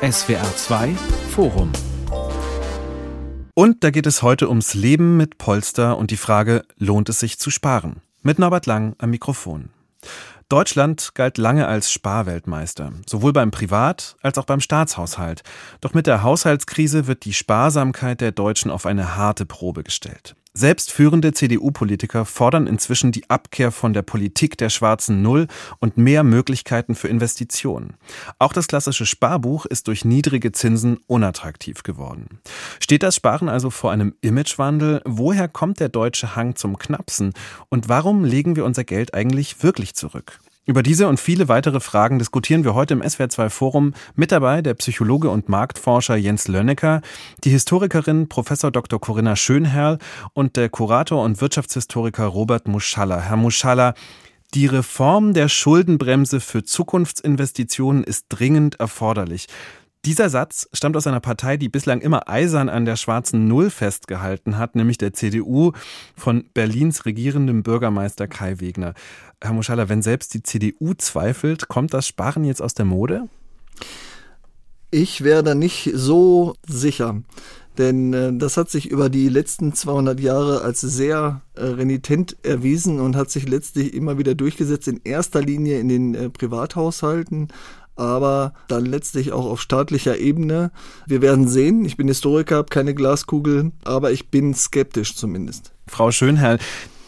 SWR 2 Forum. Und da geht es heute ums Leben mit Polster und die Frage, lohnt es sich zu sparen? Mit Norbert Lang am Mikrofon. Deutschland galt lange als Sparweltmeister, sowohl beim Privat- als auch beim Staatshaushalt. Doch mit der Haushaltskrise wird die Sparsamkeit der Deutschen auf eine harte Probe gestellt. Selbst führende CDU-Politiker fordern inzwischen die Abkehr von der Politik der schwarzen Null und mehr Möglichkeiten für Investitionen. Auch das klassische Sparbuch ist durch niedrige Zinsen unattraktiv geworden. Steht das Sparen also vor einem Imagewandel? Woher kommt der deutsche Hang zum Knapsen? Und warum legen wir unser Geld eigentlich wirklich zurück? Über diese und viele weitere Fragen diskutieren wir heute im SWR2 Forum. Mit dabei der Psychologe und Marktforscher Jens Lönnecker, die Historikerin Professor Dr. Corinna Schönherr und der Kurator und Wirtschaftshistoriker Robert Muschalla. Herr Muschalla, die Reform der Schuldenbremse für Zukunftsinvestitionen ist dringend erforderlich. Dieser Satz stammt aus einer Partei, die bislang immer eisern an der schwarzen Null festgehalten hat, nämlich der CDU von Berlins regierendem Bürgermeister Kai Wegner. Herr Muschala, wenn selbst die CDU zweifelt, kommt das Sparen jetzt aus der Mode? Ich wäre da nicht so sicher. Denn äh, das hat sich über die letzten 200 Jahre als sehr äh, renitent erwiesen und hat sich letztlich immer wieder durchgesetzt, in erster Linie in den äh, Privathaushalten, aber dann letztlich auch auf staatlicher Ebene. Wir werden sehen. Ich bin Historiker, habe keine Glaskugel, aber ich bin skeptisch zumindest. Frau Schönherr,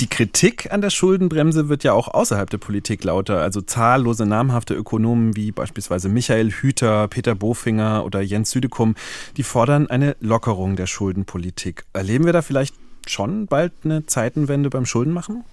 die Kritik an der Schuldenbremse wird ja auch außerhalb der Politik lauter. Also zahllose namhafte Ökonomen wie beispielsweise Michael Hüter, Peter Bofinger oder Jens Südekum, die fordern eine Lockerung der Schuldenpolitik. Erleben wir da vielleicht schon bald eine Zeitenwende beim Schuldenmachen?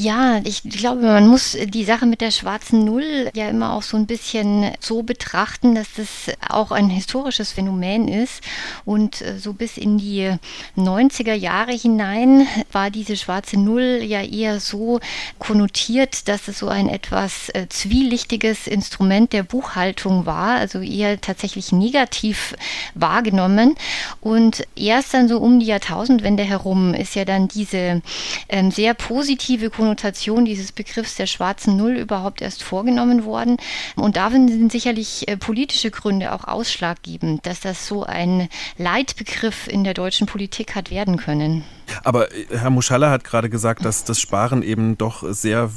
Ja, ich glaube, man muss die Sache mit der schwarzen Null ja immer auch so ein bisschen so betrachten, dass das auch ein historisches Phänomen ist. Und äh, so bis in die 90er Jahre hinein war diese schwarze Null ja eher so konnotiert, dass es so ein etwas äh, zwielichtiges Instrument der Buchhaltung war, also eher tatsächlich negativ wahrgenommen. Und erst dann so um die Jahrtausendwende herum ist ja dann diese ähm, sehr positive Konnotation dieses Begriffs der schwarzen Null überhaupt erst vorgenommen worden. Und darin sind sicherlich äh, politische Gründe auch ausschlaggebend, dass das so ein Leitbegriff in der deutschen Politik hat werden können. Aber äh, Herr Muschalla hat gerade gesagt, dass das Sparen eben doch sehr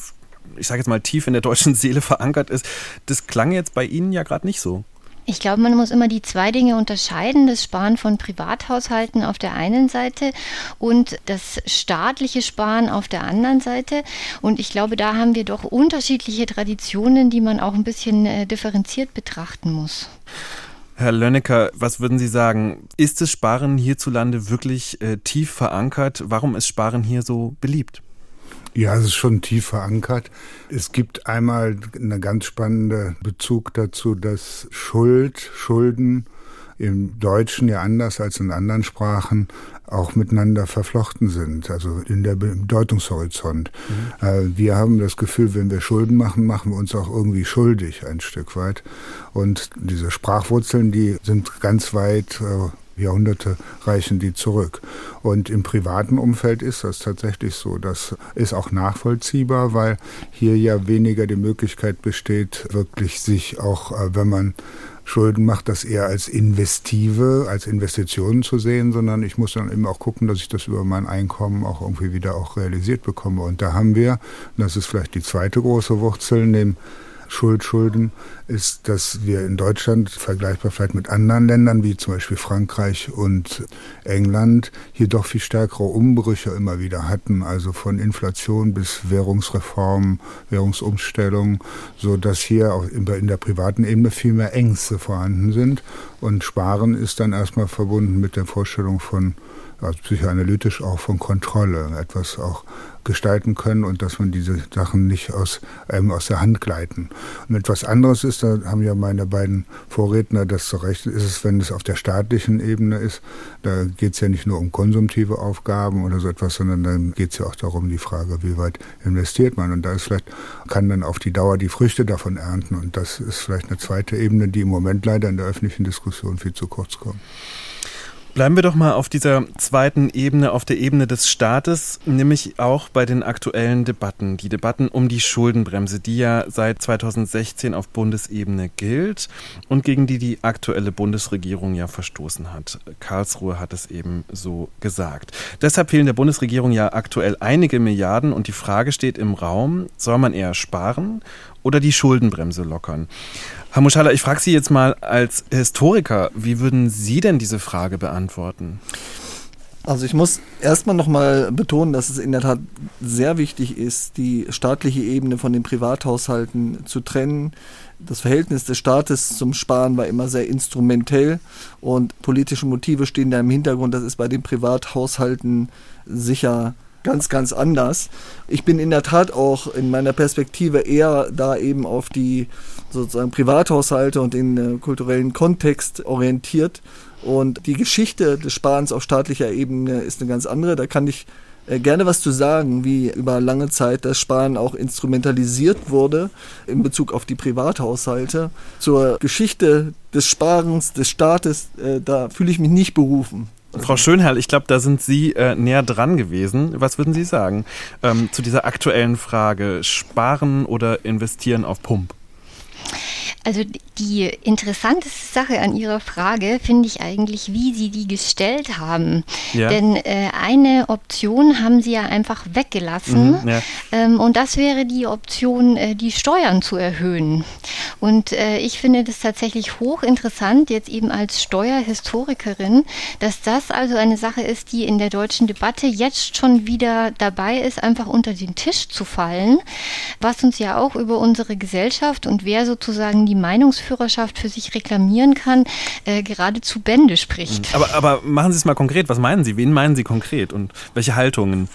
ich sage jetzt mal, tief in der deutschen Seele verankert ist. Das klang jetzt bei Ihnen ja gerade nicht so. Ich glaube, man muss immer die zwei Dinge unterscheiden, das Sparen von Privathaushalten auf der einen Seite und das staatliche Sparen auf der anderen Seite. Und ich glaube, da haben wir doch unterschiedliche Traditionen, die man auch ein bisschen äh, differenziert betrachten muss. Herr Lönnecker, was würden Sie sagen? Ist das Sparen hierzulande wirklich äh, tief verankert? Warum ist Sparen hier so beliebt? Ja, es ist schon tief verankert. Es gibt einmal einen ganz spannenden Bezug dazu, dass Schuld, Schulden im Deutschen ja anders als in anderen Sprachen auch miteinander verflochten sind, also in der Bedeutungshorizont. Mhm. Äh, wir haben das Gefühl, wenn wir Schulden machen, machen wir uns auch irgendwie schuldig ein Stück weit. Und diese Sprachwurzeln, die sind ganz weit äh, Jahrhunderte reichen die zurück. Und im privaten Umfeld ist das tatsächlich so. Das ist auch nachvollziehbar, weil hier ja weniger die Möglichkeit besteht, wirklich sich auch, äh, wenn man Schulden macht, das eher als investive, als Investitionen zu sehen, sondern ich muss dann eben auch gucken, dass ich das über mein Einkommen auch irgendwie wieder auch realisiert bekomme. Und da haben wir, das ist vielleicht die zweite große Wurzel, neben Schuldschulden ist, dass wir in Deutschland vergleichbar vielleicht mit anderen Ländern wie zum Beispiel Frankreich und England hier doch viel stärkere Umbrüche immer wieder hatten, also von Inflation bis Währungsreform, Währungsumstellung, so dass hier auch in der privaten Ebene viel mehr Ängste vorhanden sind. Und Sparen ist dann erstmal verbunden mit der Vorstellung von also psychoanalytisch auch von Kontrolle, etwas auch gestalten können und dass man diese Sachen nicht aus, ähm, aus der Hand gleiten. Und etwas anderes ist, da haben ja meine beiden Vorredner das zu Recht, ist es, wenn es auf der staatlichen Ebene ist, da geht es ja nicht nur um konsumtive Aufgaben oder so etwas, sondern dann geht es ja auch darum, die Frage, wie weit investiert man. Und da ist vielleicht, kann dann auf die Dauer die Früchte davon ernten. Und das ist vielleicht eine zweite Ebene, die im Moment leider in der öffentlichen Diskussion viel zu kurz kommt. Bleiben wir doch mal auf dieser zweiten Ebene, auf der Ebene des Staates, nämlich auch bei den aktuellen Debatten. Die Debatten um die Schuldenbremse, die ja seit 2016 auf Bundesebene gilt und gegen die die aktuelle Bundesregierung ja verstoßen hat. Karlsruhe hat es eben so gesagt. Deshalb fehlen der Bundesregierung ja aktuell einige Milliarden und die Frage steht im Raum, soll man eher sparen oder die Schuldenbremse lockern? Herr Muschala, ich frage Sie jetzt mal als Historiker, wie würden Sie denn diese Frage beantworten? Also ich muss erstmal nochmal betonen, dass es in der Tat sehr wichtig ist, die staatliche Ebene von den Privathaushalten zu trennen. Das Verhältnis des Staates zum Sparen war immer sehr instrumentell und politische Motive stehen da im Hintergrund. Das ist bei den Privathaushalten sicher ganz, ganz anders. Ich bin in der Tat auch in meiner Perspektive eher da eben auf die sozusagen Privathaushalte und den äh, kulturellen Kontext orientiert. Und die Geschichte des Sparens auf staatlicher Ebene ist eine ganz andere. Da kann ich äh, gerne was zu sagen, wie über lange Zeit das Sparen auch instrumentalisiert wurde in Bezug auf die Privathaushalte. Zur Geschichte des Sparens des Staates, äh, da fühle ich mich nicht berufen. Frau Schönherr, ich glaube, da sind Sie äh, näher dran gewesen. Was würden Sie sagen ähm, zu dieser aktuellen Frage, sparen oder investieren auf Pump? Also die interessanteste Sache an Ihrer Frage finde ich eigentlich, wie Sie die gestellt haben. Ja. Denn äh, eine Option haben Sie ja einfach weggelassen. Mhm, ja. ähm, und das wäre die Option, äh, die Steuern zu erhöhen. Und äh, ich finde das tatsächlich hochinteressant, jetzt eben als Steuerhistorikerin, dass das also eine Sache ist, die in der deutschen Debatte jetzt schon wieder dabei ist, einfach unter den Tisch zu fallen, was uns ja auch über unsere Gesellschaft und wer sozusagen die die Meinungsführerschaft für sich reklamieren kann, äh, geradezu Bände spricht. Aber, aber machen Sie es mal konkret. Was meinen Sie? Wen meinen Sie konkret und welche Haltungen?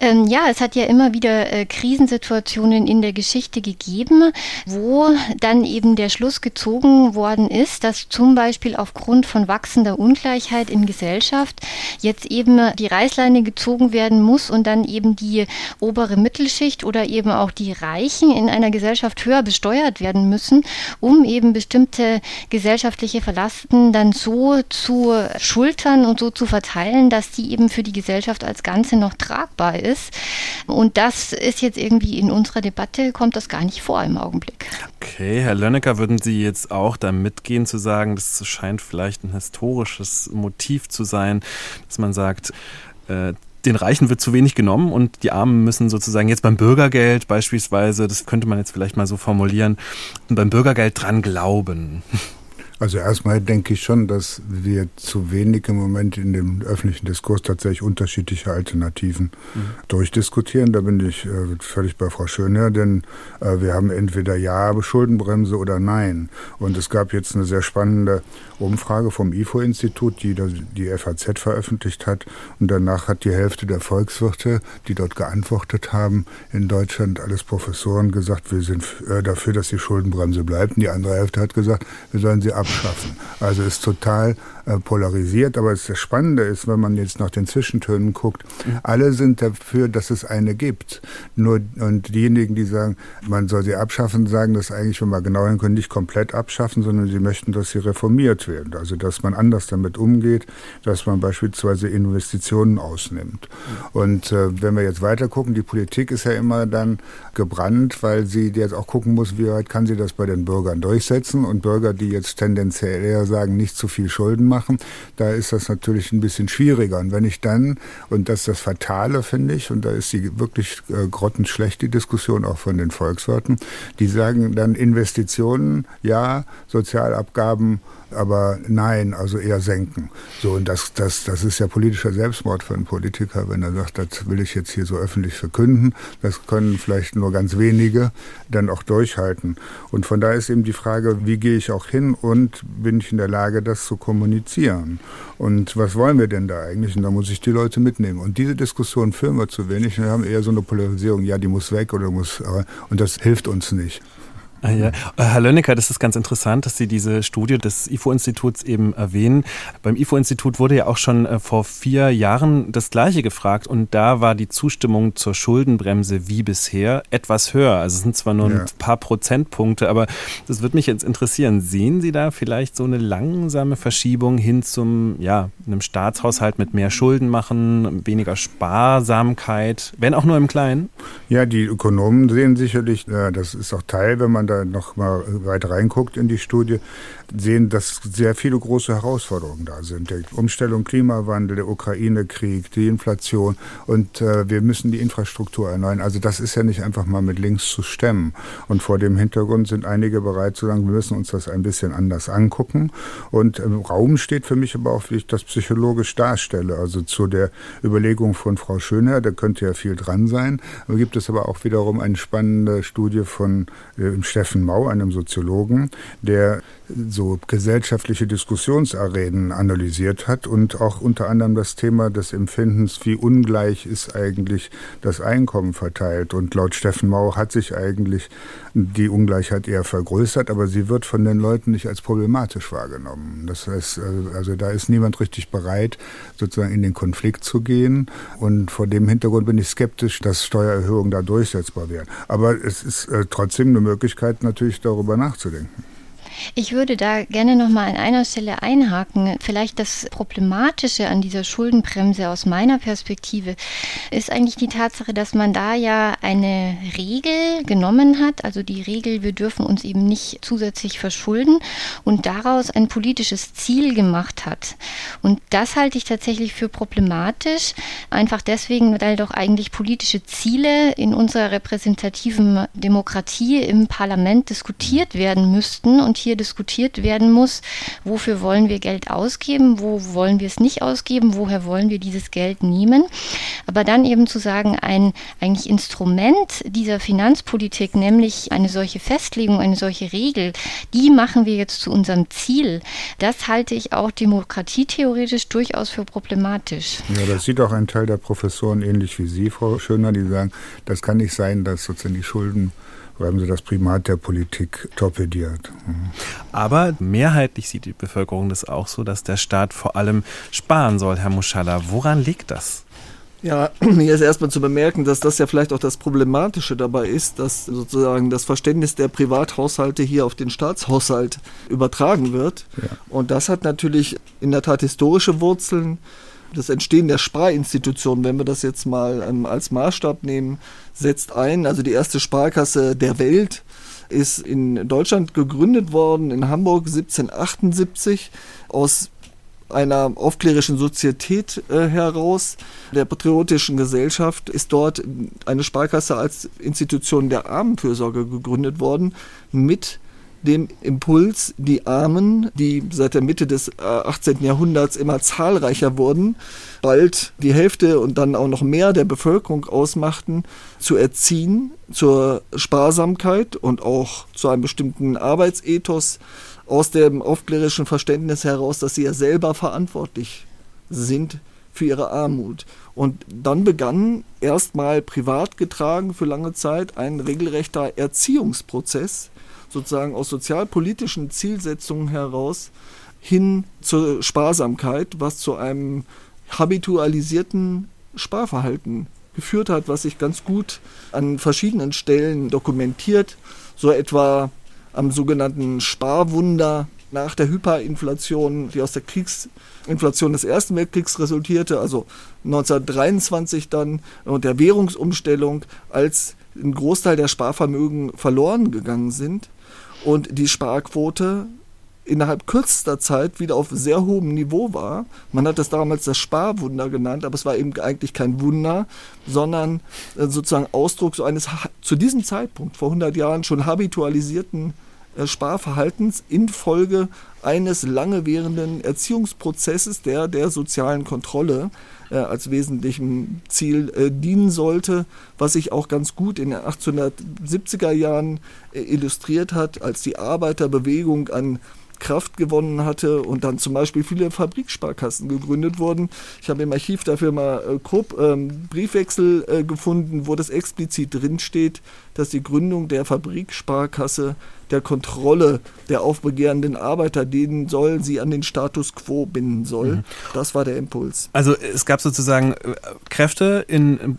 Ähm, ja, es hat ja immer wieder äh, Krisensituationen in der Geschichte gegeben, wo dann eben der Schluss gezogen worden ist, dass zum Beispiel aufgrund von wachsender Ungleichheit in Gesellschaft jetzt eben die Reißleine gezogen werden muss und dann eben die obere Mittelschicht oder eben auch die Reichen in einer Gesellschaft höher besteuert werden müssen, um eben bestimmte gesellschaftliche Verlasten dann so zu schultern und so zu verteilen, dass die eben für die Gesellschaft als Ganze noch tragbar ist ist. Und das ist jetzt irgendwie in unserer Debatte, kommt das gar nicht vor im Augenblick. Okay, Herr Lönnecker, würden Sie jetzt auch da mitgehen zu sagen, das scheint vielleicht ein historisches Motiv zu sein, dass man sagt, äh, den Reichen wird zu wenig genommen und die Armen müssen sozusagen jetzt beim Bürgergeld beispielsweise, das könnte man jetzt vielleicht mal so formulieren, beim Bürgergeld dran glauben. Also erstmal denke ich schon, dass wir zu wenig im Moment in dem öffentlichen Diskurs tatsächlich unterschiedliche Alternativen mhm. durchdiskutieren. Da bin ich äh, völlig bei Frau Schöner, denn äh, wir haben entweder Ja, Schuldenbremse oder Nein. Und es gab jetzt eine sehr spannende Umfrage vom IFO-Institut, die die FAZ veröffentlicht hat. Und danach hat die Hälfte der Volkswirte, die dort geantwortet haben, in Deutschland alles Professoren gesagt, wir sind äh, dafür, dass die Schuldenbremse bleibt. Und die andere Hälfte hat gesagt, wir sollen sie ab abschaffen. Also ist total polarisiert. Aber das Spannende ist, wenn man jetzt nach den Zwischentönen guckt, alle sind dafür, dass es eine gibt. Nur und diejenigen, die sagen, man soll sie abschaffen, sagen das eigentlich, wenn wir genau hinkommen, nicht komplett abschaffen, sondern sie möchten, dass sie reformiert werden. Also dass man anders damit umgeht, dass man beispielsweise Investitionen ausnimmt. Und äh, wenn wir jetzt weiter gucken, die Politik ist ja immer dann gebrannt, weil sie jetzt auch gucken muss, wie weit kann sie das bei den Bürgern durchsetzen. Und Bürger, die jetzt tendenziell eher sagen, nicht zu viel Schulden machen, machen, da ist das natürlich ein bisschen schwieriger. Und wenn ich dann, und das ist das Fatale, finde ich, und da ist die wirklich äh, grottenschlecht, die Diskussion auch von den Volkswirten, die sagen dann Investitionen, ja, Sozialabgaben, aber nein, also eher senken. So, und das, das, das ist ja politischer Selbstmord für einen Politiker, wenn er sagt, das will ich jetzt hier so öffentlich verkünden. Das können vielleicht nur ganz wenige dann auch durchhalten. Und von daher ist eben die Frage, wie gehe ich auch hin und bin ich in der Lage, das zu kommunizieren? Und was wollen wir denn da eigentlich? Und da muss ich die Leute mitnehmen. Und diese Diskussion führen wir zu wenig. Wir haben eher so eine Polarisierung, ja, die muss weg oder muss, und das hilft uns nicht. Ah, ja. Äh, Herr Lönnecker, das ist ganz interessant, dass Sie diese Studie des IFO-Instituts eben erwähnen. Beim IFO-Institut wurde ja auch schon äh, vor vier Jahren das Gleiche gefragt und da war die Zustimmung zur Schuldenbremse wie bisher etwas höher. Also es sind zwar nur ja. ein paar Prozentpunkte, aber das würde mich jetzt interessieren. Sehen Sie da vielleicht so eine langsame Verschiebung hin zum, ja, einem Staatshaushalt mit mehr Schulden machen, weniger Sparsamkeit, wenn auch nur im Kleinen? Ja, die Ökonomen sehen sicherlich, das ist auch Teil, wenn man da noch mal weiter reinguckt in die Studie, sehen, dass sehr viele große Herausforderungen da sind. Die Umstellung, Klimawandel, der Ukraine-Krieg, die Inflation und äh, wir müssen die Infrastruktur erneuern. Also das ist ja nicht einfach mal mit links zu stemmen. Und vor dem Hintergrund sind einige bereit zu sagen, wir müssen uns das ein bisschen anders angucken. Und im Raum steht für mich aber auch, wie ich das psychologisch darstelle. Also zu der Überlegung von Frau Schönherr, da könnte ja viel dran sein. Da gibt es aber auch wiederum eine spannende Studie von äh, Steffen Mau, einem Soziologen, der so gesellschaftliche Diskussionsarenen analysiert hat und auch unter anderem das Thema des Empfindens, wie ungleich ist eigentlich das Einkommen verteilt. Und laut Steffen Mau hat sich eigentlich die Ungleichheit eher vergrößert, aber sie wird von den Leuten nicht als problematisch wahrgenommen. Das heißt, also, also da ist niemand richtig bereit, sozusagen in den Konflikt zu gehen. Und vor dem Hintergrund bin ich skeptisch, dass Steuererhöhungen da durchsetzbar wären. Aber es ist äh, trotzdem eine Möglichkeit, natürlich darüber nachzudenken. Ich würde da gerne noch mal an einer Stelle einhaken. Vielleicht das Problematische an dieser Schuldenbremse aus meiner Perspektive ist eigentlich die Tatsache, dass man da ja eine Regel genommen hat, also die Regel, wir dürfen uns eben nicht zusätzlich verschulden und daraus ein politisches Ziel gemacht hat. Und das halte ich tatsächlich für problematisch, einfach deswegen, weil doch eigentlich politische Ziele in unserer repräsentativen Demokratie im Parlament diskutiert werden müssten und hier hier diskutiert werden muss, wofür wollen wir Geld ausgeben, wo wollen wir es nicht ausgeben, woher wollen wir dieses Geld nehmen. Aber dann eben zu sagen, ein eigentlich Instrument dieser Finanzpolitik, nämlich eine solche Festlegung, eine solche Regel, die machen wir jetzt zu unserem Ziel, das halte ich auch demokratietheoretisch durchaus für problematisch. Ja, das sieht auch ein Teil der Professoren ähnlich wie Sie, Frau Schöner, die sagen, das kann nicht sein, dass sozusagen die Schulden haben sie das Primat der Politik torpediert. Aber mehrheitlich sieht die Bevölkerung das auch so, dass der Staat vor allem sparen soll, Herr Muschalla. Woran liegt das? Ja, hier ist erstmal zu bemerken, dass das ja vielleicht auch das Problematische dabei ist, dass sozusagen das Verständnis der Privathaushalte hier auf den Staatshaushalt übertragen wird. Ja. Und das hat natürlich in der Tat historische Wurzeln das Entstehen der Sparinstitution, wenn wir das jetzt mal ähm, als Maßstab nehmen, setzt ein. Also die erste Sparkasse der Welt ist in Deutschland gegründet worden, in Hamburg 1778 aus einer aufklärischen Sozietät äh, heraus, der patriotischen Gesellschaft, ist dort eine Sparkasse als Institution der Armenfürsorge gegründet worden mit dem Impuls, die Armen, die seit der Mitte des 18. Äh, Jahrhunderts immer zahlreicher wurden, bald die Hälfte und dann auch noch mehr der Bevölkerung ausmachten, zu erziehen zur Sparsamkeit und auch zu einem bestimmten Arbeitsethos aus dem aufklärischen Verständnis heraus, dass sie ja selber verantwortlich sind für ihre Armut. Und dann begann erstmal privat getragen für lange Zeit ein regelrechter Erziehungsprozess, sozusagen aus sozialpolitischen Zielsetzungen heraus hin zur Sparsamkeit, was zu einem habitualisierten Sparverhalten geführt hat, was sich ganz gut an verschiedenen Stellen dokumentiert, so etwa am sogenannten Sparwunder nach der Hyperinflation, die aus der Kriegsinflation des Ersten Weltkriegs resultierte, also 1923 dann und der Währungsumstellung, als ein Großteil der Sparvermögen verloren gegangen sind und die Sparquote innerhalb kürzester Zeit wieder auf sehr hohem Niveau war. Man hat das damals das Sparwunder genannt, aber es war eben eigentlich kein Wunder, sondern äh, sozusagen Ausdruck so eines zu diesem Zeitpunkt vor 100 Jahren schon habitualisierten Sparverhaltens infolge eines lange währenden Erziehungsprozesses, der der sozialen Kontrolle äh, als wesentlichem Ziel äh, dienen sollte, was sich auch ganz gut in den 1870er Jahren äh, illustriert hat, als die Arbeiterbewegung an Kraft gewonnen hatte und dann zum Beispiel viele Fabriksparkassen gegründet wurden. Ich habe im Archiv dafür mal äh, grob ähm, Briefwechsel äh, gefunden, wo das explizit drinsteht, dass die Gründung der Fabriksparkasse der Kontrolle der aufbegehrenden Arbeiter dienen soll, sie an den Status quo binden soll. Mhm. Das war der Impuls. Also es gab sozusagen äh, Kräfte in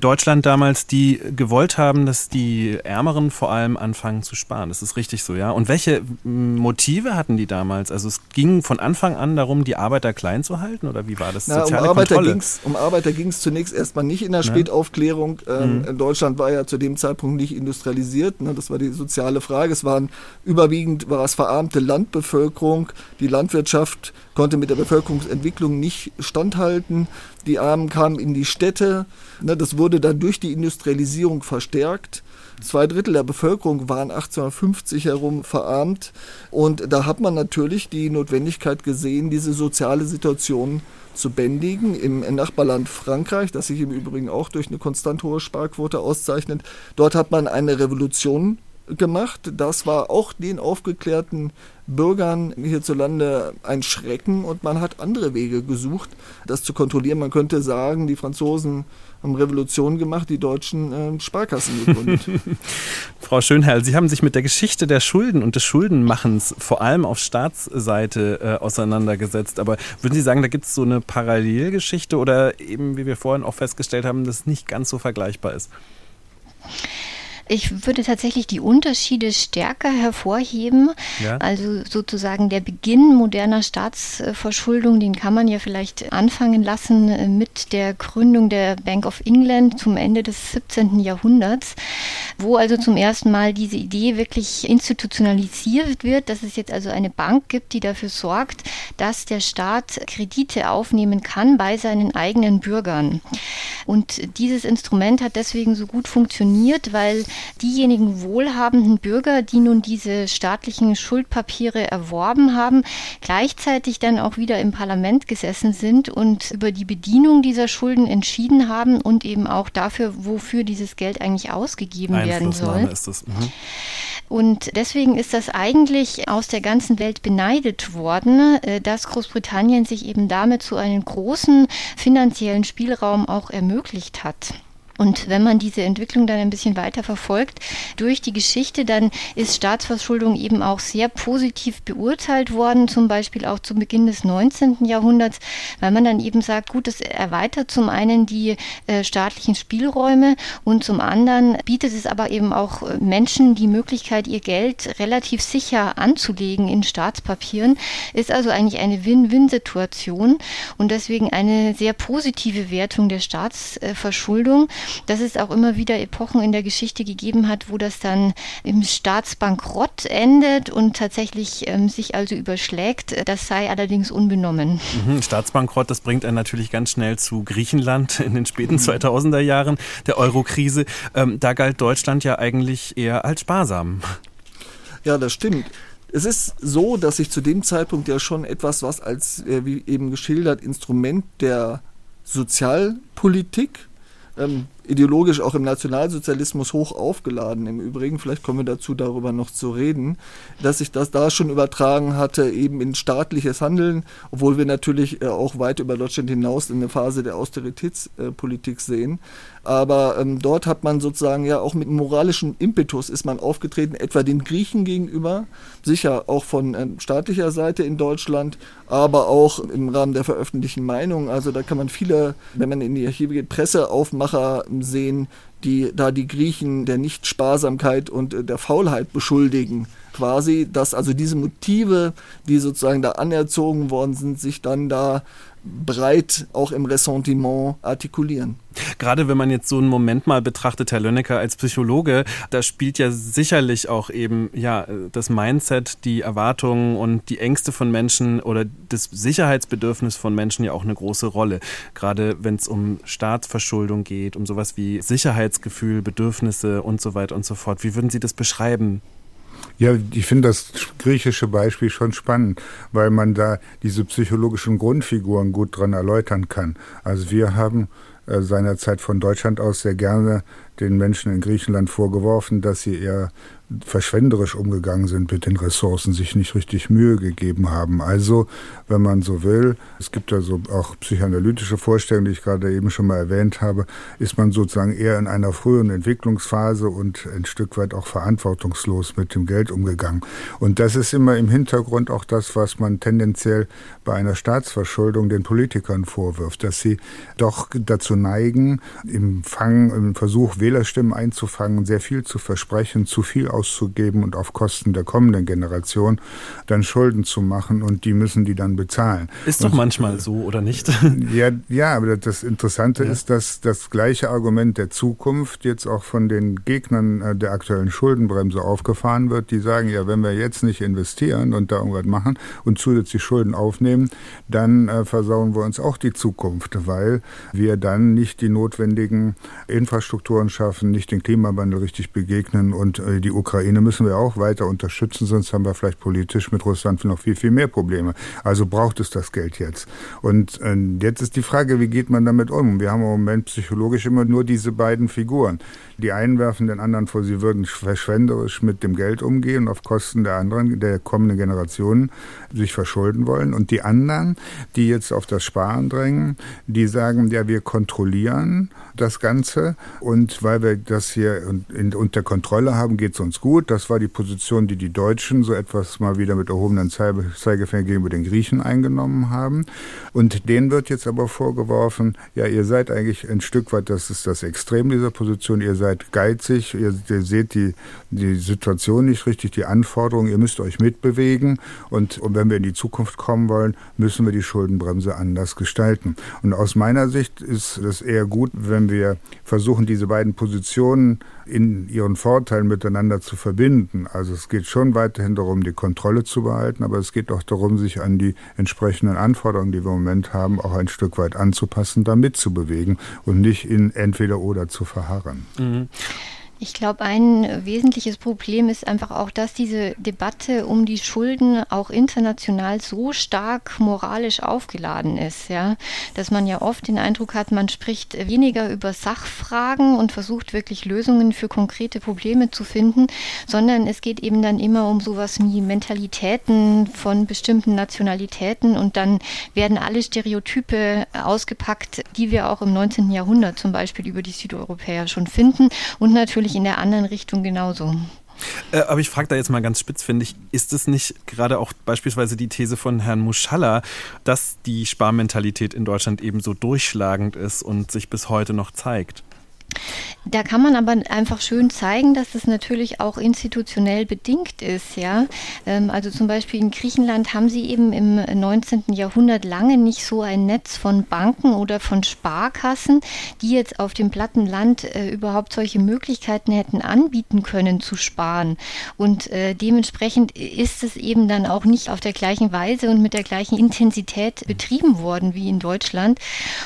Deutschland damals, die gewollt haben, dass die Ärmeren vor allem anfangen zu sparen. Das ist richtig so, ja. Und welche Motive hatten die damals? Also es ging von Anfang an darum, die Arbeiter klein zu halten oder wie war das? Na, Soziale um Arbeiter ging's, um Arbeiter ging es zunächst erstmal nicht in der Spätaufklärung. Ähm, mhm. Deutschland war ja zu dem Zeitpunkt nicht industrialisiert. Ne? Das war die soziale Frage. Frage. Es waren überwiegend war es verarmte Landbevölkerung. Die Landwirtschaft konnte mit der Bevölkerungsentwicklung nicht standhalten. Die Armen kamen in die Städte. Ne, das wurde dann durch die Industrialisierung verstärkt. Zwei Drittel der Bevölkerung waren 1850 herum verarmt. Und da hat man natürlich die Notwendigkeit gesehen, diese soziale Situation zu bändigen. Im Nachbarland Frankreich, das sich im Übrigen auch durch eine konstant hohe Sparquote auszeichnet, dort hat man eine Revolution gemacht. Das war auch den aufgeklärten Bürgern hierzulande ein Schrecken und man hat andere Wege gesucht, das zu kontrollieren. Man könnte sagen, die Franzosen haben Revolution gemacht, die Deutschen äh, Sparkassen gegründet. Frau Schönherr, Sie haben sich mit der Geschichte der Schulden und des Schuldenmachens vor allem auf Staatsseite äh, auseinandergesetzt. Aber würden Sie sagen, da gibt es so eine Parallelgeschichte oder eben, wie wir vorhin auch festgestellt haben, dass es nicht ganz so vergleichbar ist? Ich würde tatsächlich die Unterschiede stärker hervorheben. Ja. Also sozusagen der Beginn moderner Staatsverschuldung, den kann man ja vielleicht anfangen lassen äh, mit der Gründung der Bank of England zum Ende des 17. Jahrhunderts, wo also zum ersten Mal diese Idee wirklich institutionalisiert wird, dass es jetzt also eine Bank gibt, die dafür sorgt, dass der Staat Kredite aufnehmen kann bei seinen eigenen Bürgern. Und dieses Instrument hat deswegen so gut funktioniert, weil diejenigen wohlhabenden Bürger, die nun diese staatlichen Schuldpapiere erworben haben, gleichzeitig dann auch wieder im Parlament gesessen sind und über die Bedienung dieser Schulden entschieden haben und eben auch dafür, wofür dieses Geld eigentlich ausgegeben werden soll. Ist das. Mhm. Und deswegen ist das eigentlich aus der ganzen Welt beneidet worden, äh, dass Großbritannien sich eben damit zu einem großen finanziellen Spielraum auch ermöglicht hat. Und wenn man diese Entwicklung dann ein bisschen weiter verfolgt durch die Geschichte, dann ist Staatsverschuldung eben auch sehr positiv beurteilt worden, zum Beispiel auch zu Beginn des 19. Jahrhunderts, weil man dann eben sagt, gut, es erweitert zum einen die äh, staatlichen Spielräume und zum anderen bietet es aber eben auch äh, Menschen die Möglichkeit, ihr Geld relativ sicher anzulegen in Staatspapieren, ist also eigentlich eine Win-Win-Situation und deswegen eine sehr positive Wertung der Staatsverschuldung dass es auch immer wieder Epochen in der Geschichte gegeben hat, wo das dann im Staatsbankrott endet und tatsächlich ähm, sich also überschlägt. Das sei allerdings unbenommen. Mhm, Staatsbankrott, das bringt einen natürlich ganz schnell zu Griechenland in den späten 2000er mhm. Jahren der Eurokrise. Ähm, da galt Deutschland ja eigentlich eher als sparsam. Ja, das stimmt. Es ist so, dass sich zu dem Zeitpunkt ja schon etwas, was als, äh, wie eben geschildert, Instrument der Sozialpolitik ähm, ideologisch auch im Nationalsozialismus hoch aufgeladen. Im Übrigen, vielleicht kommen wir dazu, darüber noch zu reden, dass sich das da schon übertragen hatte, eben in staatliches Handeln, obwohl wir natürlich äh, auch weit über Deutschland hinaus in eine Phase der Austeritätspolitik sehen. Aber ähm, dort hat man sozusagen ja auch mit moralischem Impetus ist man aufgetreten, etwa den Griechen gegenüber, sicher auch von ähm, staatlicher Seite in Deutschland, aber auch im Rahmen der veröffentlichten Meinung. Also da kann man viele, wenn man in die Archive geht, Presseaufmacher sehen, die da die Griechen der Nichtsparsamkeit und äh, der Faulheit beschuldigen. Quasi, dass also diese Motive, die sozusagen da anerzogen worden sind, sich dann da breit auch im Ressentiment artikulieren. Gerade wenn man jetzt so einen Moment mal betrachtet, Herr Lönnecker als Psychologe, da spielt ja sicherlich auch eben ja das Mindset, die Erwartungen und die Ängste von Menschen oder das Sicherheitsbedürfnis von Menschen ja auch eine große Rolle. Gerade wenn es um Staatsverschuldung geht, um sowas wie Sicherheitsgefühl, Bedürfnisse und so weiter und so fort. Wie würden Sie das beschreiben? Ja, ich finde das griechische Beispiel schon spannend, weil man da diese psychologischen Grundfiguren gut dran erläutern kann. Also wir haben äh, seinerzeit von Deutschland aus sehr gerne den Menschen in Griechenland vorgeworfen, dass sie eher verschwenderisch umgegangen sind mit den Ressourcen, sich nicht richtig Mühe gegeben haben. Also, wenn man so will, es gibt ja so auch psychoanalytische Vorstellungen, die ich gerade eben schon mal erwähnt habe, ist man sozusagen eher in einer frühen Entwicklungsphase und ein Stück weit auch verantwortungslos mit dem Geld umgegangen. Und das ist immer im Hintergrund auch das, was man tendenziell bei einer Staatsverschuldung den Politikern vorwirft, dass sie doch dazu neigen, im Fang, im Versuch, Wählerstimmen einzufangen, sehr viel zu versprechen, zu viel auszugeben und auf Kosten der kommenden Generation dann Schulden zu machen und die müssen die dann bezahlen. Ist doch und, manchmal so, oder nicht? Ja, ja aber das Interessante ja. ist, dass das gleiche Argument der Zukunft jetzt auch von den Gegnern äh, der aktuellen Schuldenbremse aufgefahren wird, die sagen, ja, wenn wir jetzt nicht investieren und da irgendwas machen und zusätzlich Schulden aufnehmen, dann äh, versauen wir uns auch die Zukunft, weil wir dann nicht die notwendigen Infrastrukturen schaffen, nicht den Klimawandel richtig begegnen und äh, die Ukraine müssen wir auch weiter unterstützen, sonst haben wir vielleicht politisch mit Russland noch viel, viel mehr Probleme. Also braucht es das Geld jetzt. Und äh, jetzt ist die Frage, wie geht man damit um? Wir haben im Moment psychologisch immer nur diese beiden Figuren. Die einen werfen den anderen vor, sie würden verschwenderisch mit dem Geld umgehen, auf Kosten der anderen, der kommenden Generationen sich verschulden wollen. Und die anderen, die jetzt auf das Sparen drängen, die sagen, ja, wir kontrollieren das Ganze und weil wir das hier unter Kontrolle haben, geht es uns gut. Das war die Position, die die Deutschen so etwas mal wieder mit erhobenen Zeigefingern gegenüber den Griechen eingenommen haben. Und denen wird jetzt aber vorgeworfen, ja, ihr seid eigentlich ein Stück weit, das ist das Extrem dieser Position, ihr seid geizig, ihr, ihr seht die, die Situation nicht richtig, die Anforderungen, ihr müsst euch mitbewegen und, und wenn wir in die Zukunft kommen wollen, müssen wir die Schuldenbremse anders gestalten. Und aus meiner Sicht ist es eher gut, wenn wir versuchen, diese beiden Positionen in ihren Vorteilen miteinander zu verbinden. Also es geht schon weiterhin darum, die Kontrolle zu behalten, aber es geht auch darum, sich an die entsprechenden Anforderungen, die wir im Moment haben, auch ein Stück weit anzupassen, da mitzubewegen und nicht in entweder oder zu verharren. Mhm. Ich glaube, ein wesentliches Problem ist einfach auch, dass diese Debatte um die Schulden auch international so stark moralisch aufgeladen ist, ja, dass man ja oft den Eindruck hat, man spricht weniger über Sachfragen und versucht wirklich Lösungen für konkrete Probleme zu finden, sondern es geht eben dann immer um sowas wie Mentalitäten von bestimmten Nationalitäten und dann werden alle Stereotype ausgepackt, die wir auch im 19. Jahrhundert zum Beispiel über die Südeuropäer schon finden und natürlich natürlich in der anderen Richtung genauso. Äh, aber ich frage da jetzt mal ganz spitz, finde ich, ist es nicht gerade auch beispielsweise die These von Herrn Muschalla, dass die Sparmentalität in Deutschland eben so durchschlagend ist und sich bis heute noch zeigt? Da kann man aber einfach schön zeigen, dass es natürlich auch institutionell bedingt ist, ja. Ähm, also zum Beispiel in Griechenland haben sie eben im 19. Jahrhundert lange nicht so ein Netz von Banken oder von Sparkassen, die jetzt auf dem platten Land äh, überhaupt solche Möglichkeiten hätten anbieten können zu sparen. Und äh, dementsprechend ist es eben dann auch nicht auf der gleichen Weise und mit der gleichen Intensität betrieben worden wie in Deutschland.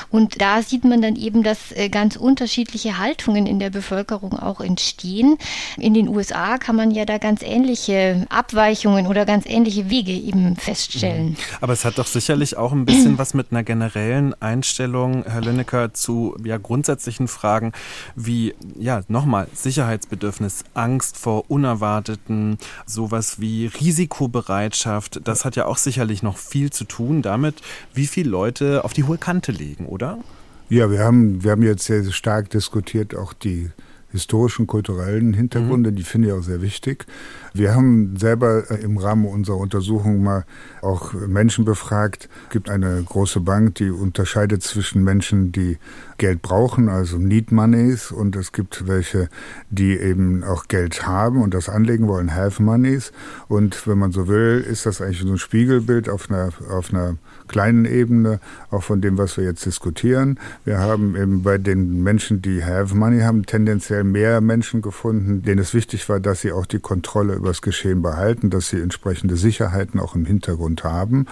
Und da sieht man dann eben, dass äh, ganz unterschiedliche Haltungen in der Bevölkerung auch entstehen. In den USA kann man ja da ganz ähnliche Abweichungen oder ganz ähnliche Wege eben feststellen. Mhm. Aber es hat doch sicherlich auch ein bisschen was mit einer generellen Einstellung, Herr Lönnecker, zu ja, grundsätzlichen Fragen wie, ja, nochmal, Sicherheitsbedürfnis, Angst vor Unerwarteten, sowas wie Risikobereitschaft. Das hat ja auch sicherlich noch viel zu tun damit, wie viele Leute auf die hohe Kante legen, oder? Ja, wir haben, wir haben jetzt sehr stark diskutiert, auch die historischen, kulturellen Hintergründe, mhm. die finde ich auch sehr wichtig. Wir haben selber äh, im Rahmen unserer Untersuchung mal auch Menschen befragt. Es gibt eine große Bank, die unterscheidet zwischen Menschen, die Geld brauchen, also Need Moneys, und es gibt welche, die eben auch Geld haben und das anlegen wollen, Have Moneys. Und wenn man so will, ist das eigentlich so ein Spiegelbild auf einer, auf einer kleinen Ebene, auch von dem, was wir jetzt diskutieren. Wir haben eben bei den Menschen, die Have Money haben, tendenziell mehr Menschen gefunden, denen es wichtig war, dass sie auch die Kontrolle über das Geschehen behalten, dass sie entsprechende Sicherheiten auch im Hintergrund haben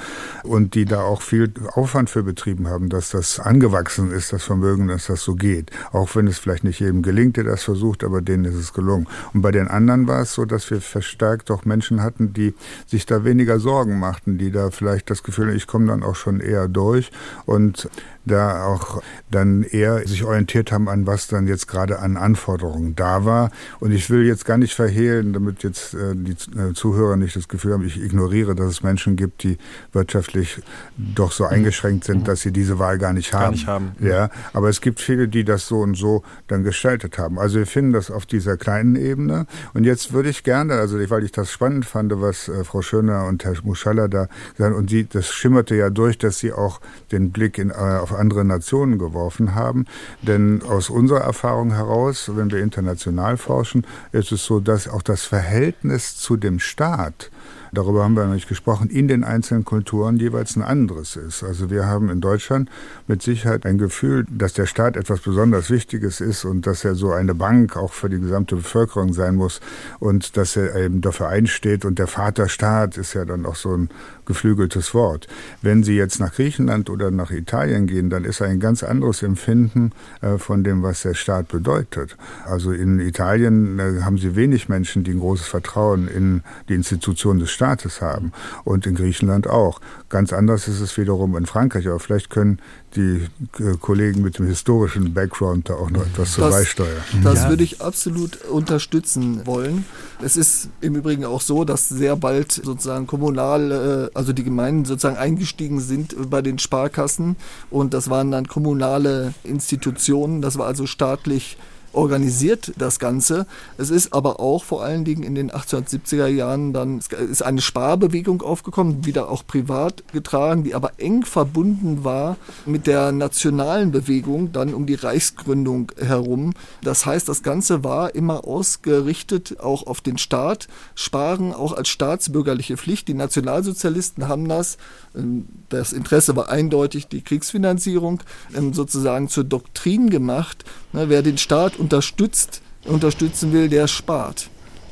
und die da auch viel Aufwand für betrieben haben, dass das angewachsen ist, das Vermögen mögen, dass das so geht. Auch wenn es vielleicht nicht jedem gelingt, der das versucht, aber denen ist es gelungen. Und bei den anderen war es so, dass wir verstärkt auch Menschen hatten, die sich da weniger Sorgen machten, die da vielleicht das Gefühl, ich komme dann schon eher durch und da auch dann eher sich orientiert haben an was dann jetzt gerade an Anforderungen da war. Und ich will jetzt gar nicht verhehlen, damit jetzt äh, die äh, Zuhörer nicht das Gefühl haben, ich ignoriere, dass es Menschen gibt, die wirtschaftlich doch so eingeschränkt sind, dass sie diese Wahl gar nicht haben. Gar nicht haben. Ja, aber es gibt viele, die das so und so dann gestaltet haben. Also wir finden das auf dieser kleinen Ebene. Und jetzt würde ich gerne, also weil ich das spannend fand, was äh, Frau Schöner und Herr Muschalla da gesagt und sie, das schimmerte ja durch, dass sie auch den Blick in, äh, auf andere Nationen geworfen haben. Denn aus unserer Erfahrung heraus, wenn wir international forschen, ist es so, dass auch das Verhältnis zu dem Staat darüber haben wir noch nicht gesprochen, in den einzelnen Kulturen jeweils ein anderes ist. Also wir haben in Deutschland mit Sicherheit ein Gefühl, dass der Staat etwas besonders Wichtiges ist und dass er so eine Bank auch für die gesamte Bevölkerung sein muss und dass er eben dafür einsteht und der Vaterstaat ist ja dann auch so ein geflügeltes Wort. Wenn Sie jetzt nach Griechenland oder nach Italien gehen, dann ist ein ganz anderes Empfinden äh, von dem, was der Staat bedeutet. Also in Italien äh, haben Sie wenig Menschen, die ein großes Vertrauen in die Institution des Staates haben und in Griechenland auch. Ganz anders ist es wiederum in Frankreich, aber vielleicht können die äh, Kollegen mit dem historischen Background da auch noch etwas zur beisteuern. Das ja. würde ich absolut unterstützen wollen. Es ist im Übrigen auch so, dass sehr bald sozusagen kommunal, äh, also die Gemeinden sozusagen eingestiegen sind bei den Sparkassen und das waren dann kommunale Institutionen, das war also staatlich organisiert das Ganze. Es ist aber auch vor allen Dingen in den 1870er Jahren dann ist eine Sparbewegung aufgekommen, wieder auch privat getragen, die aber eng verbunden war mit der nationalen Bewegung dann um die Reichsgründung herum. Das heißt, das Ganze war immer ausgerichtet auch auf den Staat, Sparen auch als staatsbürgerliche Pflicht. Die Nationalsozialisten haben das, ähm, das Interesse war eindeutig die Kriegsfinanzierung, ähm, sozusagen zur Doktrin gemacht. Ne, wer den Staat unterstützt, unterstützen will, der spart.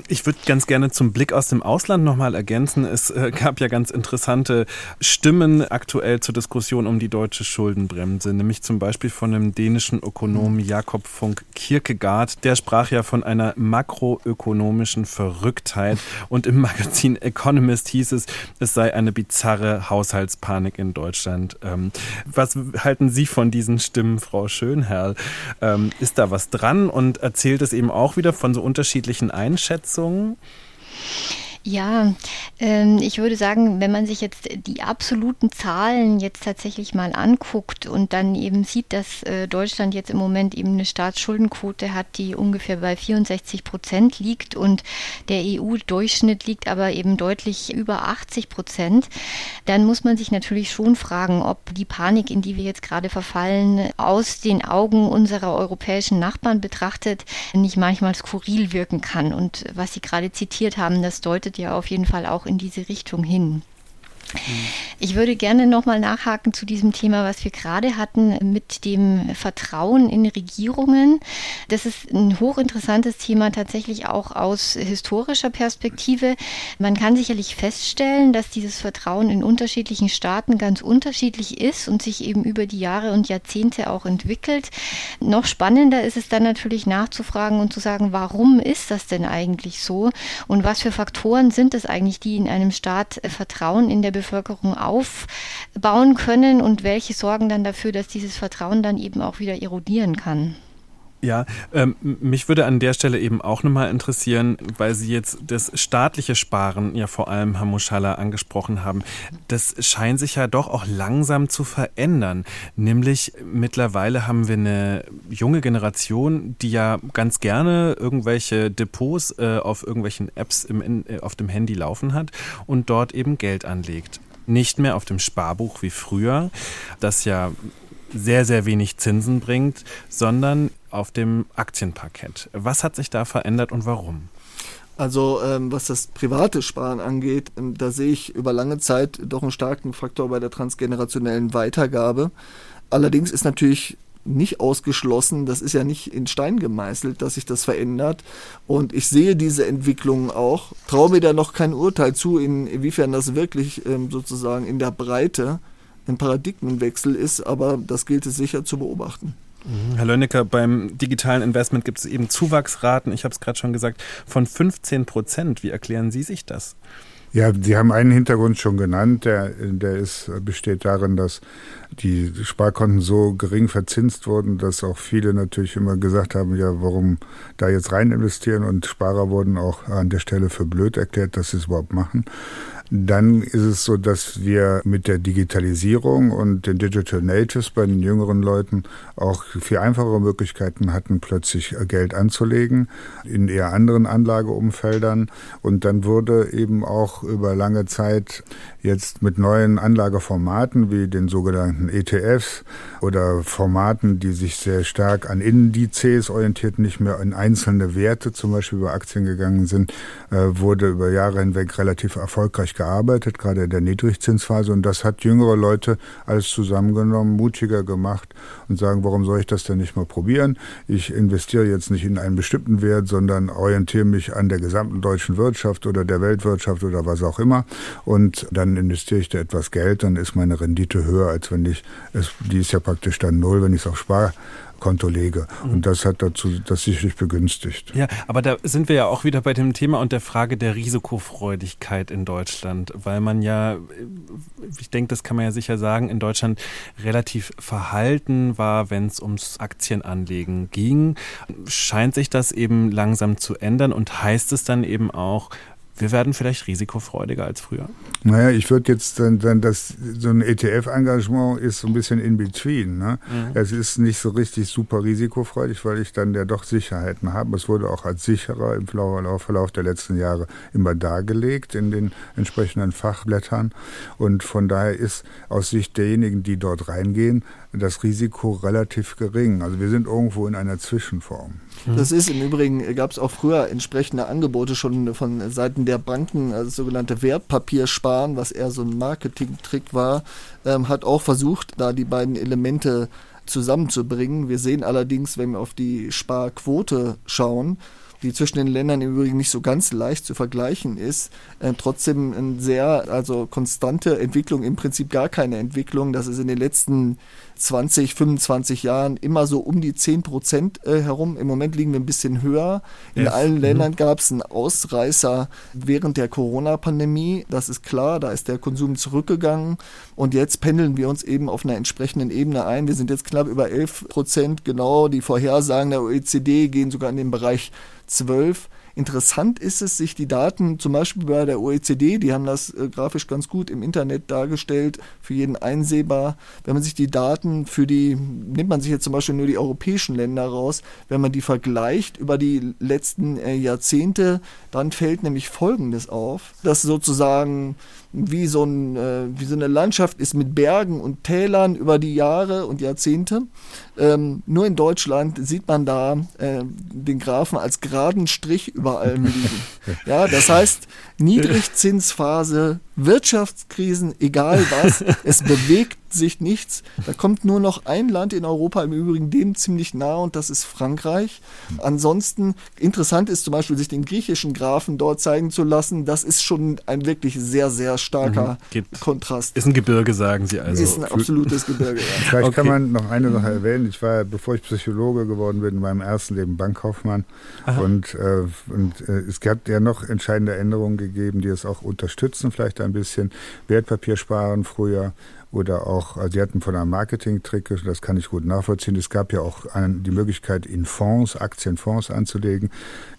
Ich würde ganz gerne zum Blick aus dem Ausland nochmal ergänzen. Es äh, gab ja ganz interessante Stimmen aktuell zur Diskussion um die deutsche Schuldenbremse, nämlich zum Beispiel von dem dänischen Ökonomen Jakob von Kierkegaard. Der sprach ja von einer makroökonomischen Verrücktheit und im Magazin Economist hieß es, es sei eine bizarre Haushaltspanik in Deutschland. Ähm, was halten Sie von diesen Stimmen, Frau Schönherr? Ähm, ist da was dran und erzählt es eben auch wieder von so unterschiedlichen Einschätzungen? Einschätzung? Ja, ähm, ich würde sagen, wenn man sich jetzt die absoluten Zahlen jetzt tatsächlich mal anguckt und dann eben sieht, dass äh, Deutschland jetzt im Moment eben eine Staatsschuldenquote hat, die ungefähr bei 64 Prozent liegt und der EU-Durchschnitt liegt aber eben deutlich über 80 Prozent, dann muss man sich natürlich schon fragen, ob die Panik, in die wir jetzt gerade verfallen, aus den Augen unserer europäischen Nachbarn betrachtet, nicht manchmal skurril wirken kann. Und was Sie gerade zitiert haben, das deutet ja auf jeden Fall auch in diese Richtung hin. Ich würde gerne nochmal nachhaken zu diesem Thema, was wir gerade hatten mit dem Vertrauen in Regierungen. Das ist ein hochinteressantes Thema tatsächlich auch aus historischer Perspektive. Man kann sicherlich feststellen, dass dieses Vertrauen in unterschiedlichen Staaten ganz unterschiedlich ist und sich eben über die Jahre und Jahrzehnte auch entwickelt. Noch spannender ist es dann natürlich nachzufragen und zu sagen, warum ist das denn eigentlich so und was für Faktoren sind es eigentlich, die in einem Staat Vertrauen in der Bevölkerung aufbauen können und welche sorgen dann dafür, dass dieses Vertrauen dann eben auch wieder erodieren kann. Ja, ähm, mich würde an der Stelle eben auch nochmal interessieren, weil Sie jetzt das staatliche Sparen ja vor allem, Herr Muschalla, angesprochen haben. Das scheint sich ja doch auch langsam zu verändern. Nämlich mittlerweile haben wir eine junge Generation, die ja ganz gerne irgendwelche Depots äh, auf irgendwelchen Apps im, äh, auf dem Handy laufen hat und dort eben Geld anlegt. Nicht mehr auf dem Sparbuch wie früher, das ja sehr, sehr wenig Zinsen bringt, sondern auf dem Aktienparkett. Was hat sich da verändert und warum? Also ähm, was das private Sparen angeht, ähm, da sehe ich über lange Zeit doch einen starken Faktor bei der transgenerationellen Weitergabe. Allerdings ist natürlich nicht ausgeschlossen, das ist ja nicht in Stein gemeißelt, dass sich das verändert. Und ich sehe diese Entwicklung auch, traue mir da noch kein Urteil zu, inwiefern das wirklich ähm, sozusagen in der Breite ein Paradigmenwechsel ist, aber das gilt es sicher zu beobachten. Herr Lönnecker, beim digitalen Investment gibt es eben Zuwachsraten, ich habe es gerade schon gesagt, von 15 Prozent. Wie erklären Sie sich das? Ja, Sie haben einen Hintergrund schon genannt, der, der ist, besteht darin, dass die Sparkonten so gering verzinst wurden, dass auch viele natürlich immer gesagt haben, ja, warum da jetzt rein investieren und Sparer wurden auch an der Stelle für blöd erklärt, dass sie es überhaupt machen. Dann ist es so, dass wir mit der Digitalisierung und den Digital Natives bei den jüngeren Leuten auch viel einfachere Möglichkeiten hatten, plötzlich Geld anzulegen in eher anderen Anlageumfeldern. Und dann wurde eben auch über lange Zeit jetzt mit neuen Anlageformaten wie den sogenannten ETFs oder Formaten, die sich sehr stark an Indizes orientiert, nicht mehr in einzelne Werte, zum Beispiel über Aktien gegangen sind, äh, wurde über Jahre hinweg relativ erfolgreich gearbeitet, gerade in der Niedrigzinsphase. Und das hat jüngere Leute alles zusammengenommen, mutiger gemacht und sagen, warum soll ich das denn nicht mal probieren? Ich investiere jetzt nicht in einen bestimmten Wert, sondern orientiere mich an der gesamten deutschen Wirtschaft oder der Weltwirtschaft oder was auch immer. Und dann investiere ich da etwas Geld, dann ist meine Rendite höher, als wenn ich es, die ist ja praktisch dann null, wenn ich es auf Spar Konto lege. Mhm. Und das hat dazu das sicherlich begünstigt. Ja, aber da sind wir ja auch wieder bei dem Thema und der Frage der Risikofreudigkeit in Deutschland, weil man ja, ich denke, das kann man ja sicher sagen, in Deutschland relativ verhalten war, wenn es ums Aktienanlegen ging. Scheint sich das eben langsam zu ändern und heißt es dann eben auch, wir werden vielleicht risikofreudiger als früher. Naja, ich würde jetzt dann, dann das, so ein ETF-Engagement ist so ein bisschen in between. Ne? Mhm. Es ist nicht so richtig super risikofreudig, weil ich dann ja doch Sicherheiten habe. Es wurde auch als sicherer im Verlauf, Verlauf der letzten Jahre immer dargelegt in den entsprechenden Fachblättern. Und von daher ist aus Sicht derjenigen, die dort reingehen, das Risiko relativ gering. Also wir sind irgendwo in einer Zwischenform. Das ist im Übrigen, gab es auch früher entsprechende Angebote schon von Seiten der Banken, also sogenannte Wertpapiersparen, was eher so ein Marketing-Trick war, ähm, hat auch versucht, da die beiden Elemente zusammenzubringen. Wir sehen allerdings, wenn wir auf die Sparquote schauen, die zwischen den Ländern im Übrigen nicht so ganz leicht zu vergleichen ist, äh, trotzdem eine sehr, also konstante Entwicklung, im Prinzip gar keine Entwicklung. Das ist in den letzten 20, 25 Jahren immer so um die 10 Prozent äh, herum. Im Moment liegen wir ein bisschen höher. In yes. allen mhm. Ländern gab es einen Ausreißer während der Corona-Pandemie. Das ist klar, da ist der Konsum zurückgegangen. Und jetzt pendeln wir uns eben auf einer entsprechenden Ebene ein. Wir sind jetzt knapp über 11 Prozent. Genau, die Vorhersagen der OECD gehen sogar in den Bereich 12. Interessant ist es, sich die Daten zum Beispiel bei der OECD, die haben das äh, grafisch ganz gut im Internet dargestellt, für jeden einsehbar. Wenn man sich die Daten für die, nimmt man sich jetzt zum Beispiel nur die europäischen Länder raus, wenn man die vergleicht über die letzten äh, Jahrzehnte, dann fällt nämlich Folgendes auf, dass sozusagen wie so, ein, äh, wie so eine Landschaft ist mit Bergen und Tälern über die Jahre und Jahrzehnte. Ähm, nur in Deutschland sieht man da äh, den Graphen als geraden Strich über allem liegen. Ja, das heißt, Niedrigzinsphase, Wirtschaftskrisen, egal was, es bewegt sich nichts. Da kommt nur noch ein Land in Europa, im Übrigen dem ziemlich nah, und das ist Frankreich. Ansonsten, interessant ist zum Beispiel, sich den griechischen Graphen dort zeigen zu lassen. Das ist schon ein wirklich sehr, sehr starker mhm. Kontrast. Ist ein Gebirge, sagen Sie also. Ist ein absolutes Gebirge, ja. Vielleicht okay. kann man noch eine Sache erwähnen. Ich war, bevor ich Psychologe geworden bin, in meinem ersten Leben Bankkaufmann. Aha. Und, äh, und äh, es hat ja noch entscheidende Änderungen gegeben, die es auch unterstützen, vielleicht ein bisschen. Wertpapiersparen früher oder auch, also Sie hatten von einem Marketing-Trick, das kann ich gut nachvollziehen. Es gab ja auch die Möglichkeit, in Fonds, Aktienfonds anzulegen.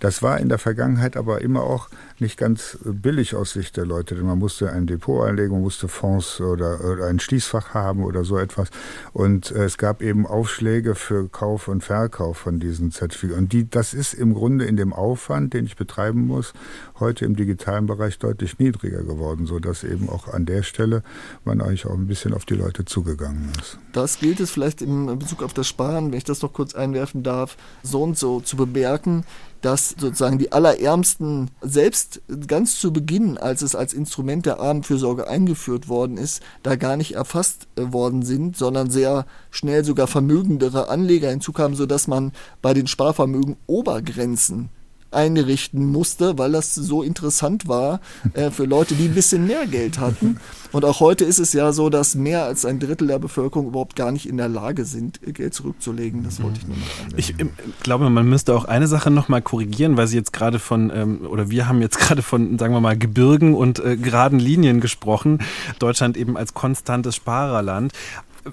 Das war in der Vergangenheit aber immer auch nicht ganz billig aus Sicht der Leute, denn man musste ein Depot einlegen, man musste Fonds oder, oder ein Schließfach haben oder so etwas. Und äh, es gab eben Aufschläge für Kauf und Verkauf von diesen Zertifikaten. Und die, das ist im Grunde in dem Aufwand, den ich betreiben muss, heute im digitalen Bereich deutlich niedriger geworden, sodass eben auch an der Stelle man eigentlich auch ein bisschen auf die Leute zugegangen ist. Das gilt es vielleicht in Bezug auf das Sparen, wenn ich das noch kurz einwerfen darf, so und so zu bemerken dass sozusagen die Allerärmsten selbst ganz zu Beginn, als es als Instrument der Armenfürsorge eingeführt worden ist, da gar nicht erfasst äh, worden sind, sondern sehr schnell sogar vermögendere Anleger hinzukamen, sodass man bei den Sparvermögen Obergrenzen einrichten musste, weil das so interessant war äh, für Leute, die ein bisschen mehr Geld hatten. Und auch heute ist es ja so, dass mehr als ein Drittel der Bevölkerung überhaupt gar nicht in der Lage sind, Geld zurückzulegen. Das wollte ich nur noch. Ich ähm, glaube, man müsste auch eine Sache nochmal korrigieren, weil Sie jetzt gerade von, ähm, oder wir haben jetzt gerade von, sagen wir mal, Gebirgen und äh, geraden Linien gesprochen. Deutschland eben als konstantes Sparerland.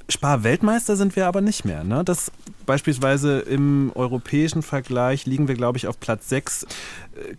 Sparweltmeister sind wir aber nicht mehr. Ne? Das beispielsweise im europäischen Vergleich liegen wir, glaube ich, auf Platz 6.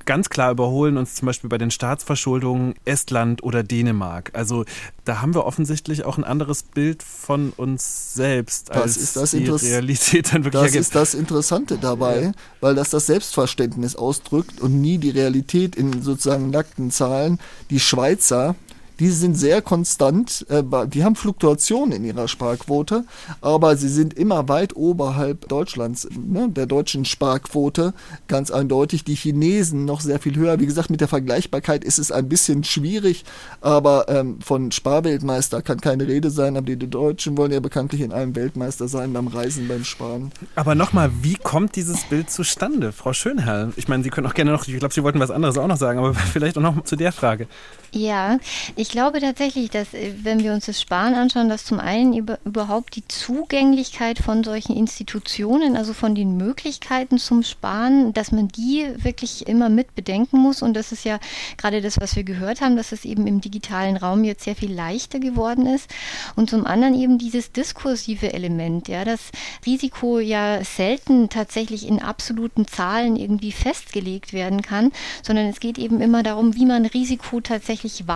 Ganz klar überholen uns zum Beispiel bei den Staatsverschuldungen Estland oder Dänemark. Also da haben wir offensichtlich auch ein anderes Bild von uns selbst das als ist das die Realität dann wirklich Das ergibt. ist das Interessante dabei, ja. weil das das Selbstverständnis ausdrückt und nie die Realität in sozusagen nackten Zahlen. Die Schweizer die sind sehr konstant, äh, die haben Fluktuationen in ihrer Sparquote, aber sie sind immer weit oberhalb Deutschlands, ne, der deutschen Sparquote, ganz eindeutig. Die Chinesen noch sehr viel höher. Wie gesagt, mit der Vergleichbarkeit ist es ein bisschen schwierig, aber ähm, von Sparweltmeister kann keine Rede sein, aber die Deutschen wollen ja bekanntlich in allem Weltmeister sein beim Reisen, beim Sparen. Aber nochmal, wie kommt dieses Bild zustande, Frau Schönherr? Ich meine, Sie können auch gerne noch, ich glaube, Sie wollten was anderes auch noch sagen, aber vielleicht auch noch zu der Frage. Ja, ich glaube tatsächlich, dass äh, wenn wir uns das Sparen anschauen, dass zum einen über, überhaupt die Zugänglichkeit von solchen Institutionen, also von den Möglichkeiten zum Sparen, dass man die wirklich immer mit bedenken muss. Und das ist ja gerade das, was wir gehört haben, dass es eben im digitalen Raum jetzt sehr viel leichter geworden ist. Und zum anderen eben dieses diskursive Element, ja, das Risiko ja selten tatsächlich in absoluten Zahlen irgendwie festgelegt werden kann, sondern es geht eben immer darum, wie man Risiko tatsächlich tatsächlich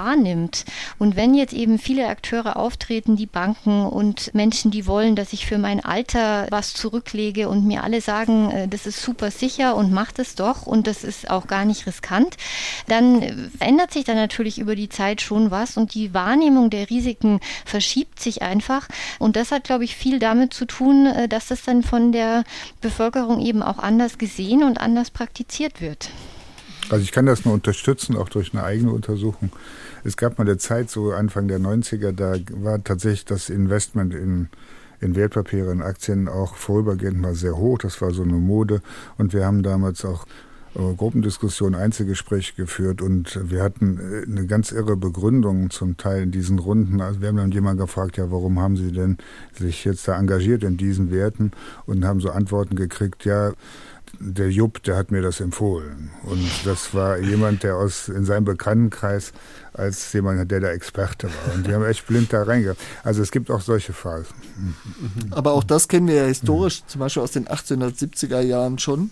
Und wenn jetzt eben viele Akteure auftreten, die Banken und Menschen, die wollen, dass ich für mein Alter was zurücklege und mir alle sagen, äh, das ist super sicher und macht es doch und das ist auch gar nicht riskant, dann ändert sich da natürlich über die Zeit schon was und die Wahrnehmung der Risiken verschiebt sich einfach. Und das hat, glaube ich, viel damit zu tun, äh, dass das dann von der Bevölkerung eben auch anders gesehen und anders praktiziert wird. Also ich kann das nur unterstützen, auch durch eine eigene Untersuchung. Es gab mal eine Zeit, so Anfang der 90er, da war tatsächlich das Investment in, in Wertpapiere, in Aktien auch vorübergehend mal sehr hoch. Das war so eine Mode. Und wir haben damals auch äh, Gruppendiskussion, Einzelgespräche geführt und wir hatten äh, eine ganz irre Begründung zum Teil in diesen Runden. Also wir haben dann jemanden gefragt, ja, warum haben Sie denn sich jetzt da engagiert in diesen Werten und haben so Antworten gekriegt, ja, der Jupp, der hat mir das empfohlen. Und das war jemand, der aus in seinem Bekanntenkreis als jemand, der der Experte war. Und die haben echt blind da reingegangen. Also es gibt auch solche Phasen. Aber auch das kennen wir ja historisch, zum Beispiel aus den 1870er Jahren schon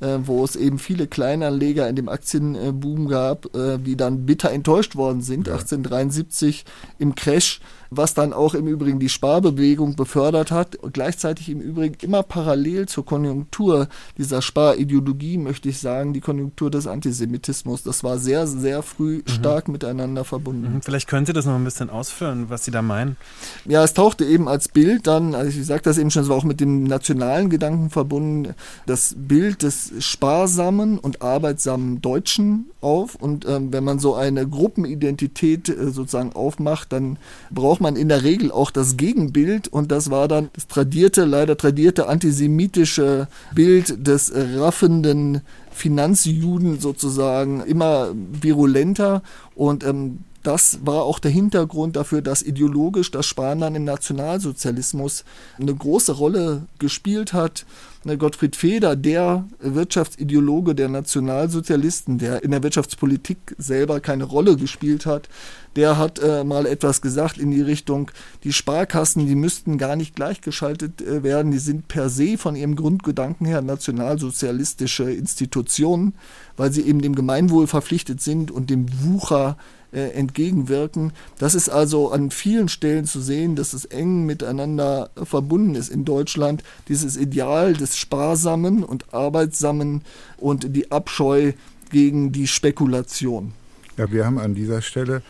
äh, wo es eben viele Kleinanleger in dem Aktienboom gab, äh, die dann bitter enttäuscht worden sind, ja. 1873 im Crash was dann auch im Übrigen die Sparbewegung befördert hat. Und gleichzeitig im Übrigen immer parallel zur Konjunktur dieser Sparideologie, möchte ich sagen, die Konjunktur des Antisemitismus. Das war sehr, sehr früh mhm. stark miteinander verbunden. Mhm. Vielleicht können Sie das noch ein bisschen ausführen, was Sie da meinen. Ja, es tauchte eben als Bild dann, also ich sagte das eben schon, es war auch mit dem nationalen Gedanken verbunden, das Bild des sparsamen und arbeitsamen Deutschen auf. Und ähm, wenn man so eine Gruppenidentität äh, sozusagen aufmacht, dann braucht man in der Regel auch das Gegenbild. Und das war dann das tradierte, leider tradierte antisemitische Bild des raffenden Finanzjuden sozusagen immer virulenter. Und ähm, das war auch der Hintergrund dafür, dass ideologisch das Sparen dann im Nationalsozialismus eine große Rolle gespielt hat. Ne, Gottfried Feder, der Wirtschaftsideologe der Nationalsozialisten, der in der Wirtschaftspolitik selber keine Rolle gespielt hat, der hat äh, mal etwas gesagt in die Richtung, die Sparkassen, die müssten gar nicht gleichgeschaltet äh, werden, die sind per se von ihrem Grundgedanken her nationalsozialistische Institutionen, weil sie eben dem Gemeinwohl verpflichtet sind und dem Wucher äh, entgegenwirken. Das ist also an vielen Stellen zu sehen, dass es eng miteinander verbunden ist in Deutschland. Dieses Ideal des Sparsamen und Arbeitsamen und die Abscheu gegen die Spekulation. Ja, wir haben an dieser Stelle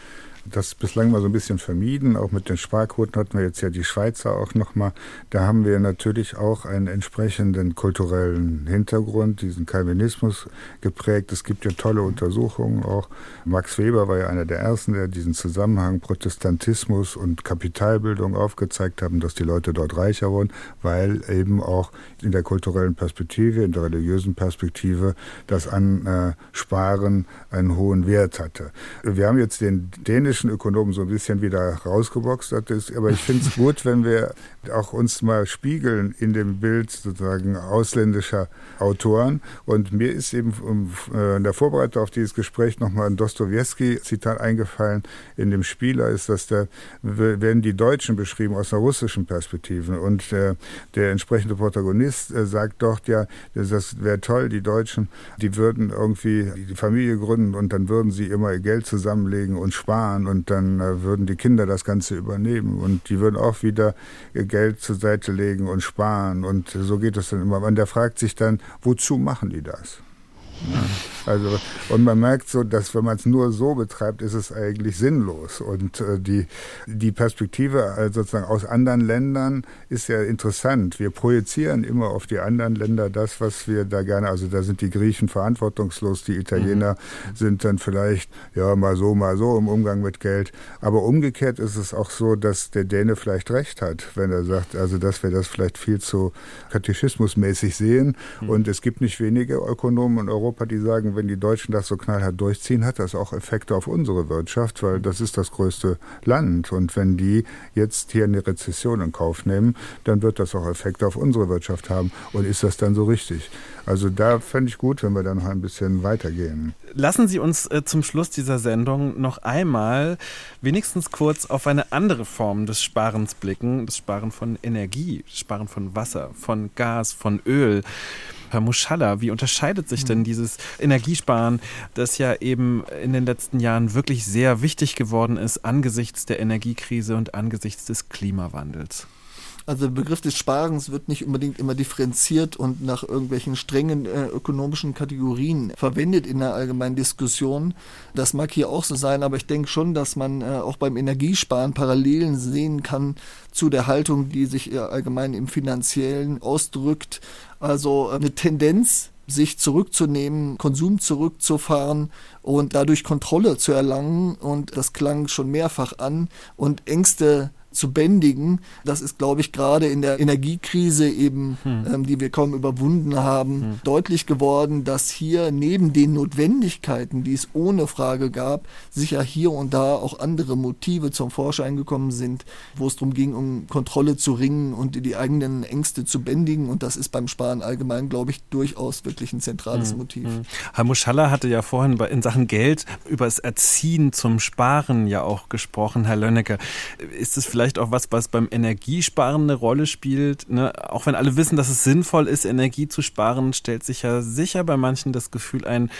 das bislang mal so ein bisschen vermieden. Auch mit den Sparquoten hatten wir jetzt ja die Schweizer auch nochmal. Da haben wir natürlich auch einen entsprechenden kulturellen Hintergrund, diesen Calvinismus geprägt. Es gibt ja tolle Untersuchungen auch. Max Weber war ja einer der ersten, der diesen Zusammenhang Protestantismus und Kapitalbildung aufgezeigt haben, dass die Leute dort reicher wurden, weil eben auch in der kulturellen Perspektive, in der religiösen Perspektive das Ansparen einen hohen Wert hatte. Wir haben jetzt den dänischen Ökonomen so ein bisschen wieder rausgeboxt, aber ich finde es gut, wenn wir auch uns mal spiegeln in dem Bild sozusagen ausländischer Autoren. Und mir ist eben äh, in der Vorbereitung auf dieses Gespräch nochmal ein Dostoevsky-Zitat eingefallen. In dem Spieler ist das, da werden die Deutschen beschrieben aus einer russischen Perspektive. Und der, der entsprechende Protagonist äh, sagt dort ja, das wäre toll, die Deutschen, die würden irgendwie die Familie gründen und dann würden sie immer Geld zusammenlegen und sparen und dann äh, würden die Kinder das Ganze übernehmen und die würden auch wieder Geld zur Seite legen und sparen und so geht es dann immer. Und der fragt sich dann, wozu machen die das? Ja. Also, und man merkt so, dass wenn man es nur so betreibt, ist es eigentlich sinnlos. Und äh, die, die Perspektive also sozusagen aus anderen Ländern ist ja interessant. Wir projizieren immer auf die anderen Länder das, was wir da gerne, also da sind die Griechen verantwortungslos, die Italiener mhm. sind dann vielleicht, ja, mal so, mal so im Umgang mit Geld. Aber umgekehrt ist es auch so, dass der Däne vielleicht recht hat, wenn er sagt, also dass wir das vielleicht viel zu katechismusmäßig sehen. Mhm. Und es gibt nicht wenige Ökonomen in Europa, die sagen, wenn die Deutschen das so knallhart durchziehen, hat das auch Effekte auf unsere Wirtschaft, weil das ist das größte Land. Und wenn die jetzt hier eine Rezession in Kauf nehmen, dann wird das auch Effekte auf unsere Wirtschaft haben. Und ist das dann so richtig? Also da fände ich gut, wenn wir dann noch ein bisschen weitergehen. Lassen Sie uns äh, zum Schluss dieser Sendung noch einmal wenigstens kurz auf eine andere Form des Sparens blicken, das Sparen von Energie, Sparen von Wasser, von Gas, von Öl. Herr Muschalla, wie unterscheidet sich denn mhm. dieses Energiesparen, das ja eben in den letzten Jahren wirklich sehr wichtig geworden ist angesichts der Energiekrise und angesichts des Klimawandels? Also der Begriff des Sparens wird nicht unbedingt immer differenziert und nach irgendwelchen strengen äh, ökonomischen Kategorien verwendet in der allgemeinen Diskussion. Das mag hier auch so sein, aber ich denke schon, dass man äh, auch beim Energiesparen Parallelen sehen kann zu der Haltung, die sich äh, allgemein im finanziellen ausdrückt. Also äh, eine Tendenz, sich zurückzunehmen, Konsum zurückzufahren und dadurch Kontrolle zu erlangen. Und das klang schon mehrfach an und Ängste zu bändigen. Das ist, glaube ich, gerade in der Energiekrise eben, hm. ähm, die wir kaum überwunden haben, hm. deutlich geworden, dass hier neben den Notwendigkeiten, die es ohne Frage gab, sicher hier und da auch andere Motive zum Vorschein gekommen sind, wo es darum ging, um Kontrolle zu ringen und die eigenen Ängste zu bändigen. Und das ist beim Sparen allgemein, glaube ich, durchaus wirklich ein zentrales hm. Motiv. Hm. Herr Muschalla hatte ja vorhin in Sachen Geld über das Erziehen zum Sparen ja auch gesprochen. Herr Lönnecker, ist es vielleicht vielleicht auch was, was beim Energiesparen eine Rolle spielt. Ne? Auch wenn alle wissen, dass es sinnvoll ist, Energie zu sparen, stellt sich ja sicher bei manchen das Gefühl ein,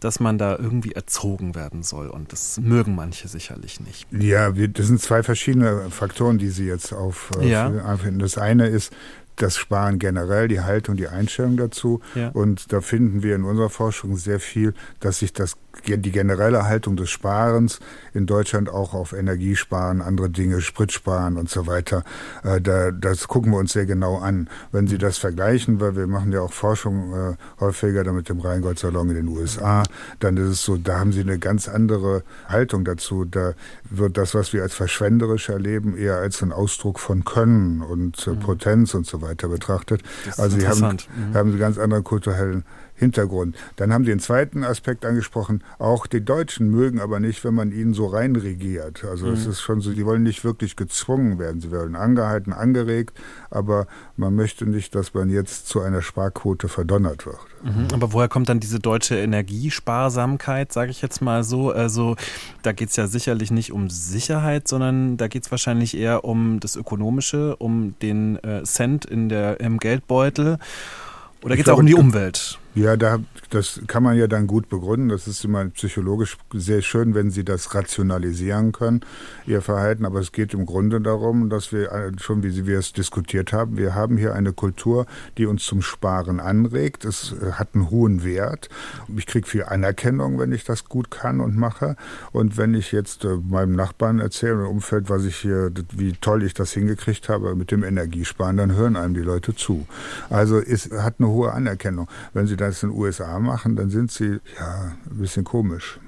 dass man da irgendwie erzogen werden soll. Und das mögen manche sicherlich nicht. Ja, das sind zwei verschiedene Faktoren, die Sie jetzt auf, äh, ja. Das eine ist, das Sparen generell, die Haltung, die Einstellung dazu. Ja. Und da finden wir in unserer Forschung sehr viel, dass sich das die generelle Haltung des Sparens in Deutschland auch auf Energiesparen, andere Dinge, Spritsparen und so weiter. Äh, da, das gucken wir uns sehr genau an. Wenn Sie das vergleichen, weil wir machen ja auch Forschung äh, häufiger mit dem Rheingold-Salon in den USA, dann ist es so, da haben Sie eine ganz andere Haltung dazu. Da wird das, was wir als verschwenderisch erleben, eher als ein Ausdruck von Können und äh, mhm. Potenz und so weiter betrachtet. Also Sie haben, mhm. haben Sie ganz anderen kulturellen Hintergrund. Dann haben Sie den zweiten Aspekt angesprochen. Auch die Deutschen mögen aber nicht, wenn man ihnen so reinregiert. Also mhm. es ist schon so, die wollen nicht wirklich gezwungen werden. Sie werden angehalten, angeregt, aber man möchte nicht, dass man jetzt zu einer Sparquote verdonnert wird. Mhm. Aber woher kommt dann diese deutsche Energiesparsamkeit, sage ich jetzt mal so? Also da geht es ja sicherlich nicht um Sicherheit, sondern da geht es wahrscheinlich eher um das Ökonomische, um den äh, Cent in der, im Geldbeutel. Oder geht es auch um die Umwelt? Ja, da, das kann man ja dann gut begründen. Das ist immer psychologisch sehr schön, wenn Sie das rationalisieren können, Ihr Verhalten. Aber es geht im Grunde darum, dass wir äh, schon, wie wir es diskutiert haben, wir haben hier eine Kultur, die uns zum Sparen anregt. Es äh, hat einen hohen Wert. Ich kriege viel Anerkennung, wenn ich das gut kann und mache. Und wenn ich jetzt äh, meinem Nachbarn erzähle, im Umfeld, was ich hier, wie toll ich das hingekriegt habe mit dem Energiesparen, dann hören einem die Leute zu. Also es hat eine hohe Anerkennung. Wenn Sie das in den USA machen, dann sind sie ja ein bisschen komisch.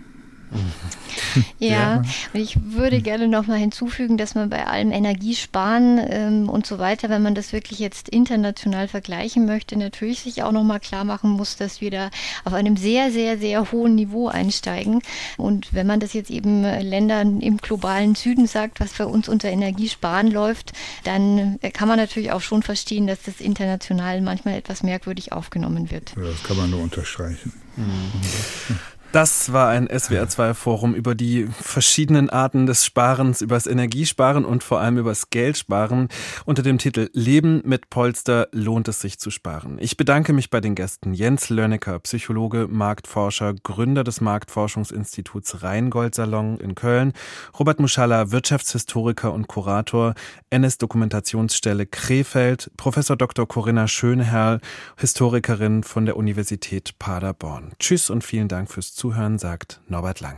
Ja, ja, und ich würde gerne noch mal hinzufügen, dass man bei allem Energiesparen ähm, und so weiter, wenn man das wirklich jetzt international vergleichen möchte, natürlich sich auch noch mal klar machen muss, dass wir da auf einem sehr, sehr, sehr hohen Niveau einsteigen. Und wenn man das jetzt eben Ländern im globalen Süden sagt, was für uns unter Energiesparen läuft, dann kann man natürlich auch schon verstehen, dass das international manchmal etwas merkwürdig aufgenommen wird. Ja, das kann man nur unterstreichen. Mhm. Das war ein SWR2-Forum über die verschiedenen Arten des Sparens, über das Energiesparen und vor allem über das Geldsparen unter dem Titel Leben mit Polster lohnt es sich zu sparen. Ich bedanke mich bei den Gästen Jens Lönnecker, Psychologe, Marktforscher, Gründer des Marktforschungsinstituts Rheingold Salon in Köln, Robert Muschalla, Wirtschaftshistoriker und Kurator, NS-Dokumentationsstelle Krefeld, Professor Dr. Corinna Schönherr, Historikerin von der Universität Paderborn. Tschüss und vielen Dank fürs Zuhören, sagt Norbert Lang.